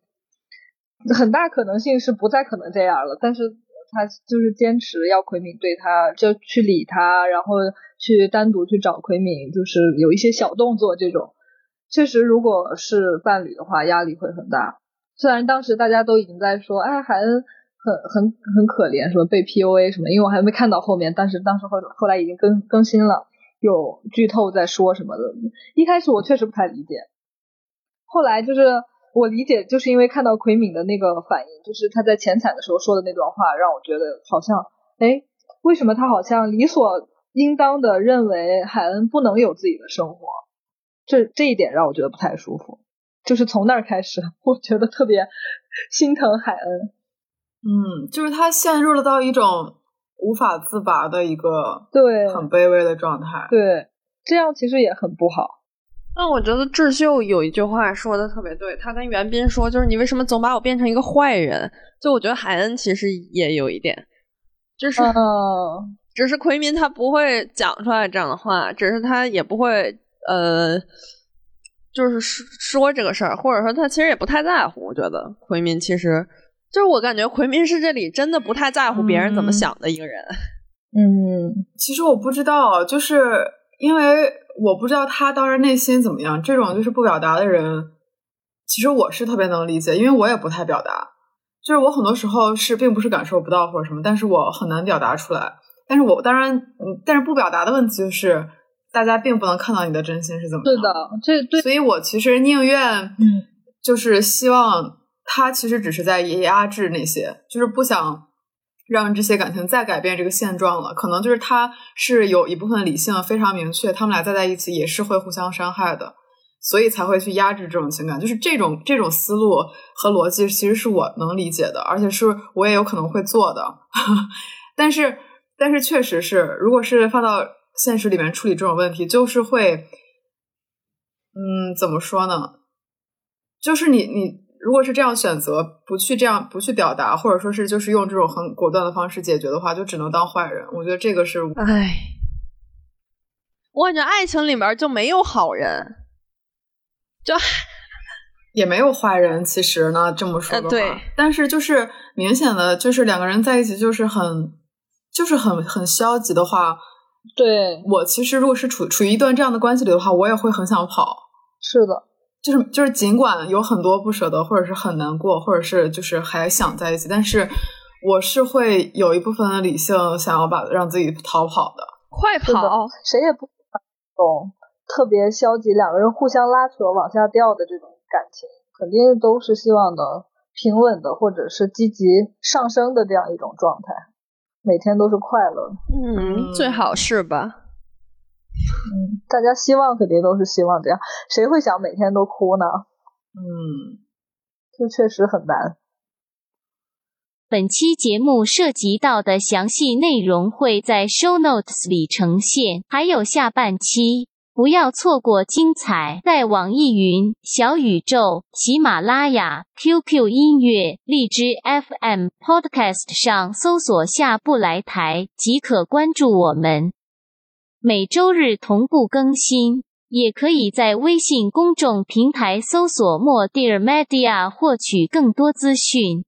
[SPEAKER 4] 很大可能性是不再可能这样了。但是他就是坚持要奎敏对他就去理他，然后。去单独去找奎敏，就是有一些小动作，这种确实，如果是伴侣的话，压力会很大。虽然当时大家都已经在说，哎，海恩很很很可怜，什么被 PUA 什么，因为我还没看到后面，但是当时后后来已经更更新了，有剧透在说什么的。一开始我确实不太理解，后来就是我理解，就是因为看到奎敏的那个反应，就是他在前彩的时候说的那段话，让我觉得好像，哎，为什么他好像理所。应当的认为海恩不能有自己的生活，这这一点让我觉得不太舒服。就是从那儿开始，我觉得特别心疼海恩。
[SPEAKER 3] 嗯，就是他陷入了到一种无法自拔的一个
[SPEAKER 4] 对
[SPEAKER 3] 很卑微的状态。
[SPEAKER 4] 对，这样其实也很不好。
[SPEAKER 5] 那我觉得智秀有一句话说的特别对，他跟袁斌说，就是你为什么总把我变成一个坏人？就我觉得海恩其实也有一点，就是，
[SPEAKER 4] 嗯，
[SPEAKER 5] 只是奎民他不会讲出来这样的话，只是他也不会呃，就是说说这个事儿，或者说他其实也不太在乎。我觉得奎民其实就是我感觉奎民是这里真的不太在乎别人怎么想的一个人。
[SPEAKER 4] 嗯，
[SPEAKER 3] 其实我不知道，就是因为我不知道他当时内心怎么样。这种就是不表达的人，其实我是特别能理解，因为我也不太表达。就是我很多时候是并不是感受不到或者什么，但是我很难表达出来。但是我当然，嗯，但是不表达的问题就是，大家并不能看到你的真心是怎么样
[SPEAKER 4] 对的，这对，
[SPEAKER 3] 所以我其实宁愿，
[SPEAKER 4] 嗯，
[SPEAKER 3] 就是希望他其实只是在压制那些，就是不想让这些感情再改变这个现状了。可能就是他是有一部分理性非常明确，他们俩再在一起也是会互相伤害的，所以才会去压制这种情感。就是这种这种思路和逻辑，其实是我能理解的，而且是我也有可能会做的。但是，但是确实是，如果是放到现实里面处理这种问题，就是会。嗯，怎么说呢？就是你你如果是这样选择，不去这样不去表达，或者说是就是用这种很果断的方式解决的话，就只能当坏人。我觉得这个是，
[SPEAKER 5] 唉，我感觉爱情里面就没有好人，就
[SPEAKER 3] 也没有坏人。其实呢，这么说的话，
[SPEAKER 5] 呃对
[SPEAKER 3] 但是就是明显的就是两个人在一起就是很就是很很消极的话，
[SPEAKER 4] 对，
[SPEAKER 3] 我其实如果是处处于一段这样的关系里的话，我也会很想跑。
[SPEAKER 4] 是的，
[SPEAKER 3] 就是就是，尽管有很多不舍得，或者是很难过，或者是就是还想在一起，但是我是会有一部分的理性想要把让自己逃跑的。
[SPEAKER 5] 快跑！
[SPEAKER 4] 谁也不懂特别消极，两个人互相拉扯往下掉的这种感情，肯定都是希望的平稳的，或者是积极上升的这样一种状态，每天都是快乐。
[SPEAKER 5] 嗯，最好是吧？
[SPEAKER 4] 嗯，大家希望肯定都是希望这样，谁会想每天都哭呢？
[SPEAKER 3] 嗯，
[SPEAKER 4] 这确实很难。
[SPEAKER 6] 本期节目涉及到的详细内容会在 show notes 里呈现，还有下半期，不要错过精彩。在网易云、小宇宙、喜马拉雅、QQ 音乐、荔枝 FM、Podcast 上搜索“下不来台”即可关注我们。每周日同步更新，也可以在微信公众平台搜索“莫蒂尔 Media” 获取更多资讯。